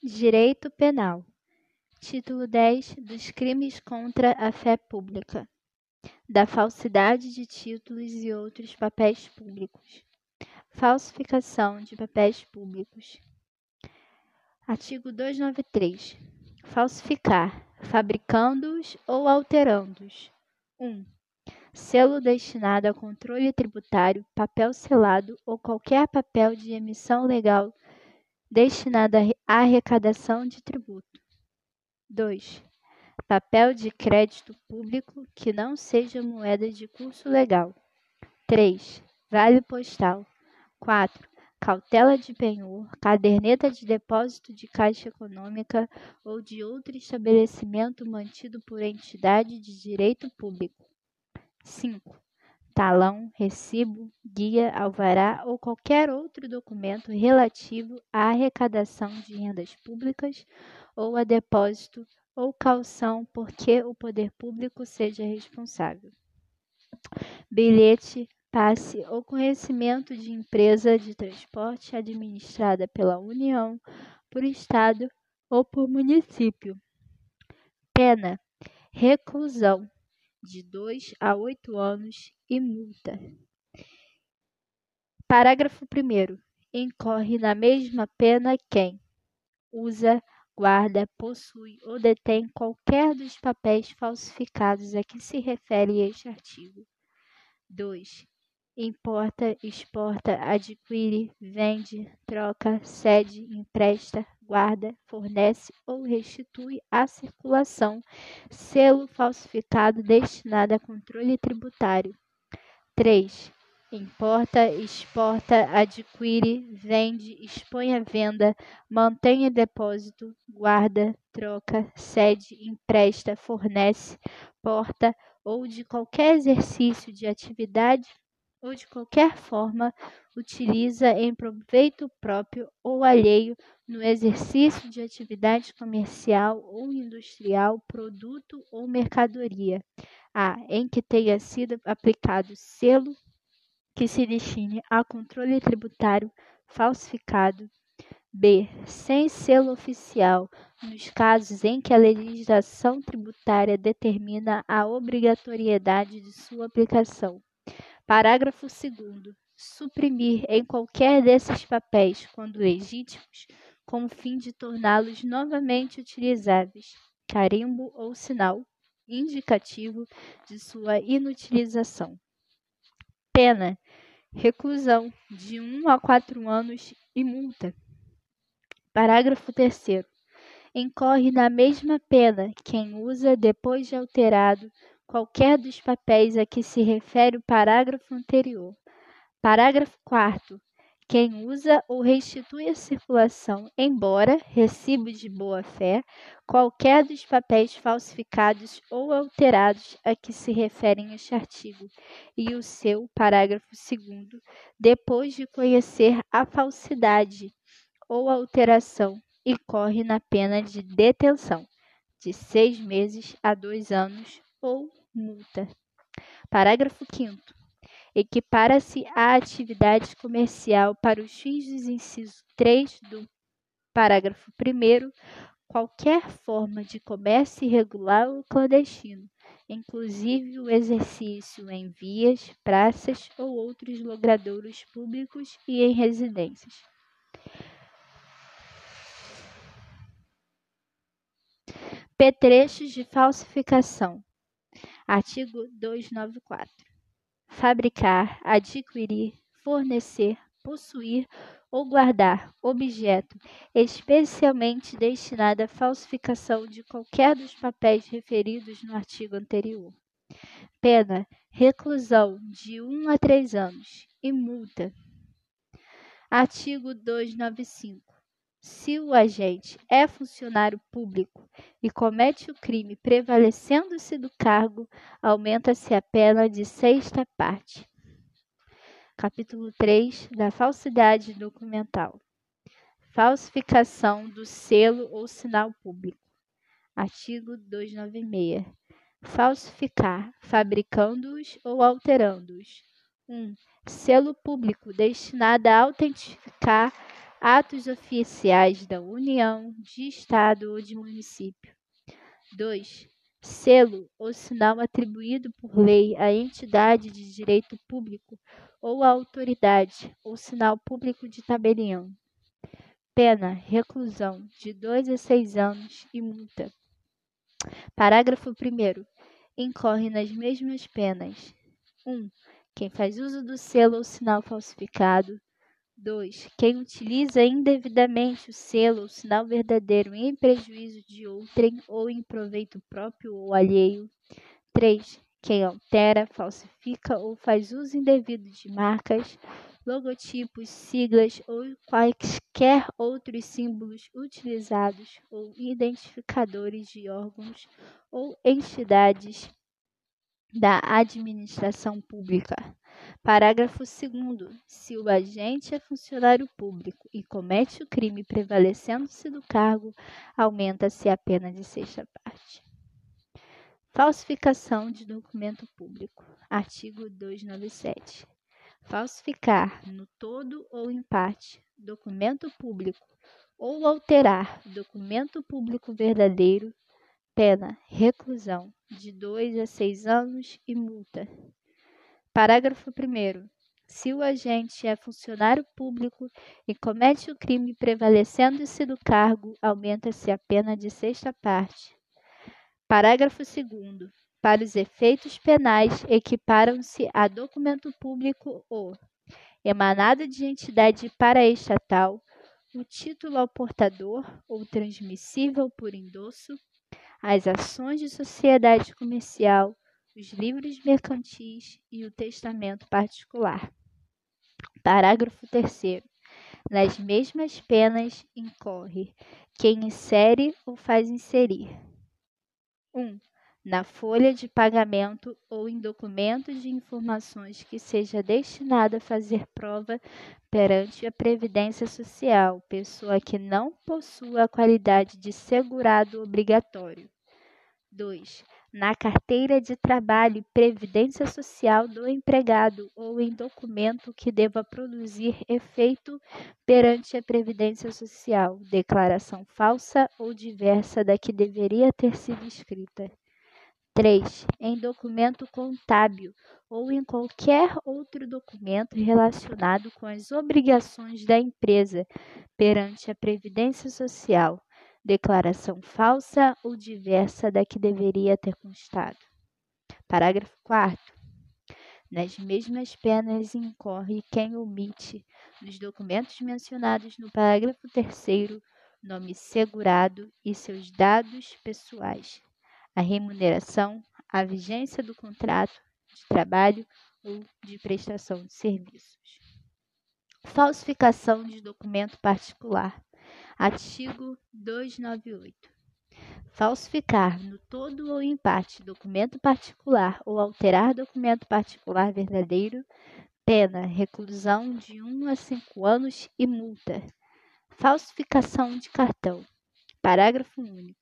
Direito Penal. Título 10 dos crimes contra a fé pública. Da falsidade de títulos e outros papéis públicos. Falsificação de papéis públicos. Artigo 293. Falsificar, fabricando-os ou alterando-os. 1. Selo destinado a controle tributário, papel selado ou qualquer papel de emissão legal destinado à arrecadação de tributo. 2. Papel de crédito público que não seja moeda de curso legal. 3. Vale postal. 4. Cautela de penhor, caderneta de depósito de caixa econômica ou de outro estabelecimento mantido por entidade de direito público. 5 talão, recibo, guia, alvará ou qualquer outro documento relativo à arrecadação de rendas públicas ou a depósito ou calção por que o poder público seja responsável. Bilhete, passe ou conhecimento de empresa de transporte administrada pela União, por Estado ou por município. Pena: reclusão de 2 a 8 anos e multa. Parágrafo 1. Incorre na mesma pena quem usa, guarda, possui ou detém qualquer dos papéis falsificados a que se refere este artigo. 2 importa, exporta, adquire, vende, troca, cede, empresta, guarda, fornece ou restitui à circulação selo falsificado destinado a controle tributário. 3. Importa, exporta, adquire, vende, expõe à venda, mantém em depósito, guarda, troca, cede, empresta, fornece, porta ou de qualquer exercício de atividade ou de qualquer forma utiliza em proveito próprio ou alheio no exercício de atividade comercial ou industrial, produto ou mercadoria, a em que tenha sido aplicado selo que se destine a controle tributário falsificado, b sem selo oficial, nos casos em que a legislação tributária determina a obrigatoriedade de sua aplicação. Parágrafo 2 suprimir em qualquer desses papéis, quando legítimos, com o fim de torná-los novamente utilizáveis, carimbo ou sinal indicativo de sua inutilização. Pena: reclusão de 1 um a 4 anos e multa. Parágrafo 3 Incorre na mesma pena quem usa, depois de alterado, qualquer dos papéis a que se refere o parágrafo anterior. Parágrafo 4 quem usa ou restitui à circulação, embora recibo de boa-fé, qualquer dos papéis falsificados ou alterados a que se referem este artigo, e o seu parágrafo 2, depois de conhecer a falsidade ou alteração, incorre na pena de detenção de seis meses a dois anos ou multa. Parágrafo 5 Equipara-se a atividade comercial para os fins dos incisos 3 do parágrafo 1 qualquer forma de comércio irregular ou clandestino, inclusive o exercício em vias, praças ou outros logradouros públicos e em residências. Petrechos de falsificação. Artigo 294. Fabricar, adquirir, fornecer, possuir ou guardar objeto especialmente destinado à falsificação de qualquer dos papéis referidos no artigo anterior. Pena: reclusão de 1 um a 3 anos e multa. Artigo 295 se o agente é funcionário público e comete o crime prevalecendo-se do cargo, aumenta-se a pena de sexta parte. Capítulo 3 da falsidade documental. Falsificação do selo ou sinal público. Artigo 296. Falsificar, fabricando-os ou alterando-os. 1. Um, selo público destinado a autentificar atos oficiais da União, de Estado ou de município. 2. Selo ou sinal atribuído por lei à entidade de direito público ou à autoridade, ou sinal público de tabelião. Pena, reclusão, de 2 a 6 anos e multa. Parágrafo 1 Incorre nas mesmas penas. 1. Um, quem faz uso do selo ou sinal falsificado. 2. Quem utiliza indevidamente o selo ou sinal verdadeiro em prejuízo de outrem ou em proveito próprio ou alheio. 3. Quem altera, falsifica ou faz uso indevido de marcas, logotipos, siglas ou quaisquer outros símbolos utilizados ou identificadores de órgãos ou entidades da administração pública. Parágrafo 2. Se o agente é funcionário público e comete o crime prevalecendo-se do cargo, aumenta-se a pena de sexta parte. Falsificação de documento público. Artigo 297. Falsificar, no todo ou em parte, documento público ou alterar documento público verdadeiro Pena: reclusão de 2 a 6 anos e multa. Parágrafo 1. Se o agente é funcionário público e comete o crime prevalecendo-se do cargo, aumenta-se a pena de sexta parte. Parágrafo 2. Para os efeitos penais, equiparam-se a documento público o emanado de entidade paraestatal, o título ao portador ou transmissível por endosso, as ações de sociedade comercial, os livros mercantis e o testamento particular. Parágrafo 3. Nas mesmas penas incorre quem insere ou faz inserir. 1. Um, na folha de pagamento ou em documento de informações que seja destinado a fazer prova perante a Previdência Social, pessoa que não possua a qualidade de segurado obrigatório. 2. Na carteira de trabalho e previdência social do empregado ou em documento que deva produzir efeito perante a Previdência Social, declaração falsa ou diversa da que deveria ter sido escrita. 3. Em documento contábil ou em qualquer outro documento relacionado com as obrigações da empresa perante a Previdência Social, declaração falsa ou diversa da que deveria ter constado. Parágrafo 4. Nas mesmas penas incorre quem omite, nos documentos mencionados no parágrafo 3, nome segurado e seus dados pessoais a remuneração, a vigência do contrato de trabalho ou de prestação de serviços. Falsificação de documento particular. Artigo 298. Falsificar no todo ou em parte documento particular ou alterar documento particular verdadeiro, pena, reclusão de 1 a 5 anos e multa. Falsificação de cartão. Parágrafo único.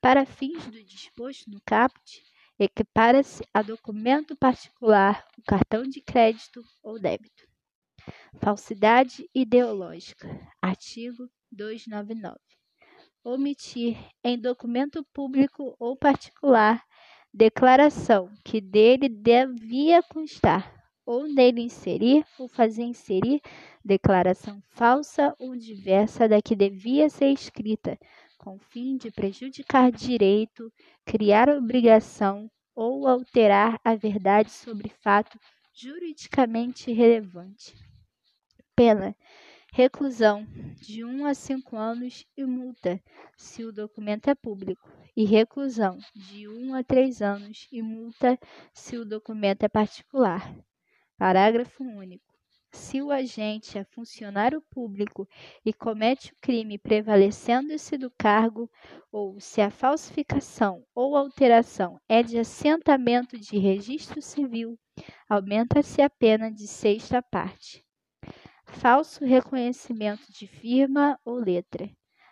Para fins do disposto no caput, equipara-se a documento particular o cartão de crédito ou débito. Falsidade ideológica. Artigo 299. Omitir em documento público ou particular declaração que dele devia constar, ou nele inserir ou fazer inserir declaração falsa ou diversa da que devia ser escrita, com fim de prejudicar direito, criar obrigação ou alterar a verdade sobre fato juridicamente relevante. Pena: reclusão de 1 a 5 anos e multa, se o documento é público, e reclusão de 1 a 3 anos e multa, se o documento é particular. Parágrafo único se o agente é funcionário público e comete o crime prevalecendo-se do cargo, ou se a falsificação ou alteração é de assentamento de registro civil, aumenta-se a pena de sexta parte. Falso reconhecimento de firma ou letra.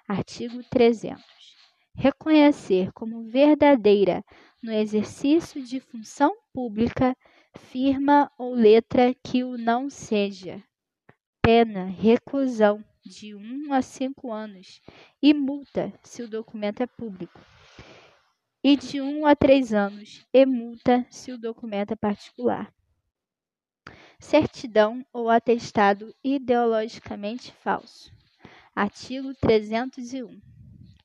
Artigo 300. Reconhecer como verdadeira no exercício de função pública firma ou letra que o não seja. Pena, reclusão de 1 a 5 anos e multa se o documento é público, e de 1 a 3 anos e multa se o documento é particular. Certidão ou atestado ideologicamente falso. Artigo 301.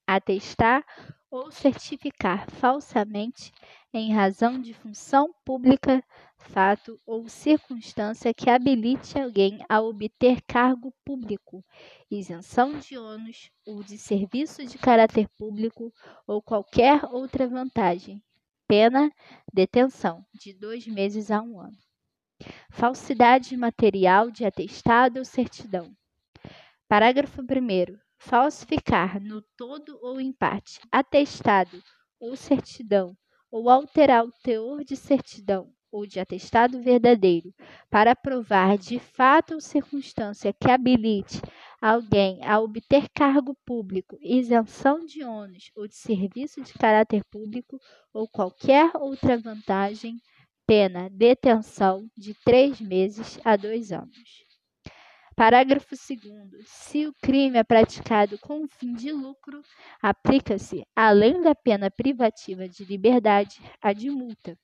Atestar ou certificar falsamente em razão de função pública, fato ou circunstância que habilite alguém a obter cargo público, isenção de ônus ou de serviço de caráter público ou qualquer outra vantagem. Pena, detenção, de dois meses a um ano. Falsidade material de atestado ou certidão. Parágrafo 1 falsificar no todo ou em parte atestado ou certidão, ou alterar o teor de certidão ou de atestado verdadeiro para provar de fato ou circunstância que habilite alguém a obter cargo público, isenção de ônus ou de serviço de caráter público ou qualquer outra vantagem, pena detenção de três meses a dois anos. Parágrafo 2. Se o crime é praticado com fim de lucro, aplica-se, além da pena privativa de liberdade, a de multa.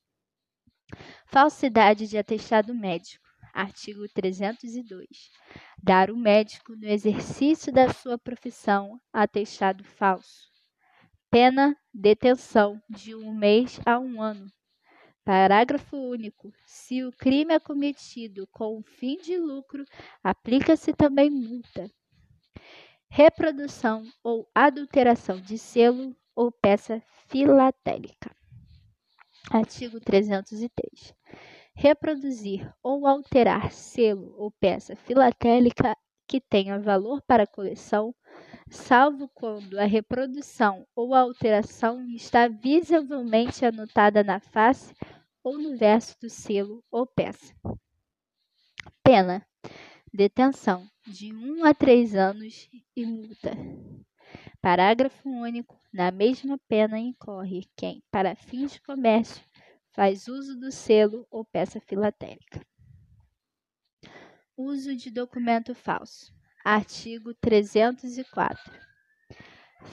Falsidade de atestado médico. Artigo 302. Dar o médico, no exercício da sua profissão, atestado falso. Pena, detenção de um mês a um ano, Parágrafo único. Se o crime é cometido com o fim de lucro, aplica-se também multa. Reprodução ou adulteração de selo ou peça filatélica. Artigo 303. Reproduzir ou alterar selo ou peça filatélica que tenha valor para a coleção salvo quando a reprodução ou a alteração está visivelmente anotada na face ou no verso do selo ou peça. Pena: detenção de 1 a 3 anos e multa. Parágrafo único. Na mesma pena incorre quem, para fins de comércio, faz uso do selo ou peça filatélica. Uso de documento falso. Artigo 304.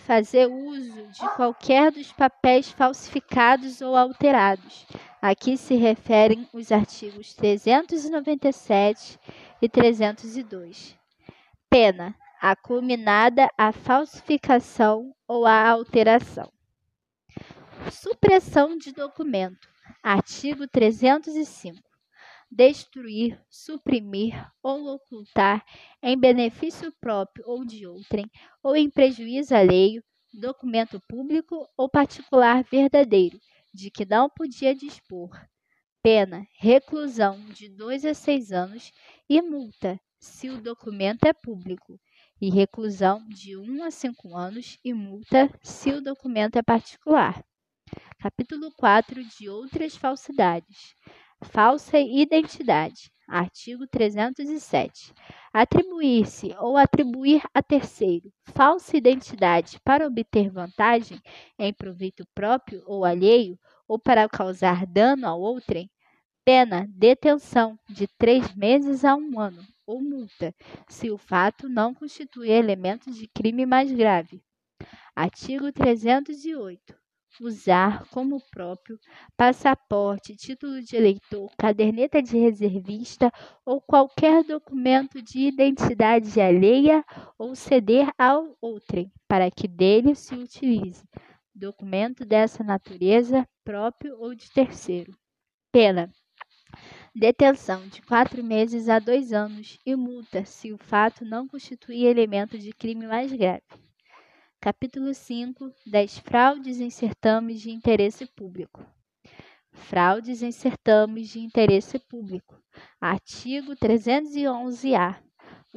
Fazer uso de qualquer dos papéis falsificados ou alterados. Aqui se referem os artigos 397 e 302. Pena acuminada à falsificação ou à alteração. Supressão de documento. Artigo 305 destruir, suprimir ou ocultar em benefício próprio ou de outrem, ou em prejuízo alheio, documento público ou particular verdadeiro, de que não podia dispor. Pena, reclusão de dois a seis anos e multa, se o documento é público, e reclusão de um a cinco anos e multa, se o documento é particular. Capítulo 4 de outras falsidades. Falsa identidade. Artigo 307. Atribuir-se ou atribuir a terceiro falsa identidade para obter vantagem em proveito próprio ou alheio, ou para causar dano a outrem, pena detenção de três meses a um ano, ou multa, se o fato não constitui elemento de crime mais grave. Artigo 308 usar como próprio passaporte, título de eleitor, caderneta de reservista ou qualquer documento de identidade alheia ou ceder ao outrem para que dele se utilize. Documento dessa natureza, próprio ou de terceiro. Pena. Detenção de quatro meses a dois anos e multa se o fato não constituir elemento de crime mais grave. Capítulo 5 das fraudes em certames de interesse público. Fraudes em certames de interesse público. Artigo 311-A.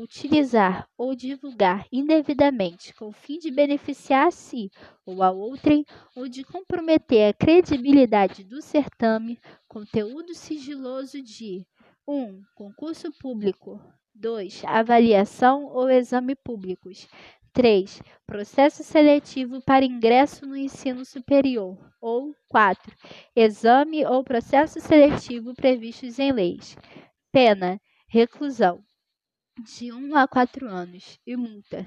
Utilizar ou divulgar indevidamente com o fim de beneficiar a si ou a outrem ou de comprometer a credibilidade do certame, conteúdo sigiloso de 1. Um, concurso público. 2. Avaliação ou exame públicos. 3. Processo seletivo para ingresso no ensino superior. Ou 4. Exame ou processo seletivo previstos em leis. Pena: reclusão de 1 a 4 anos e multa.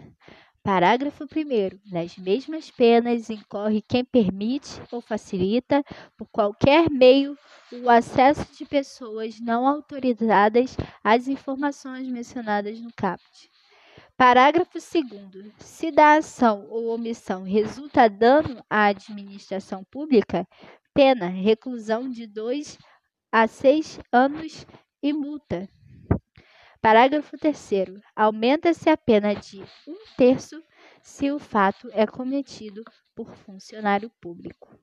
Parágrafo 1. Nas mesmas penas incorre quem permite ou facilita, por qualquer meio, o acesso de pessoas não autorizadas às informações mencionadas no caput. Parágrafo 2. Se da ação ou omissão resulta dano à administração pública, pena reclusão de 2 a 6 anos e multa. Parágrafo 3. Aumenta-se a pena de um terço se o fato é cometido por funcionário público.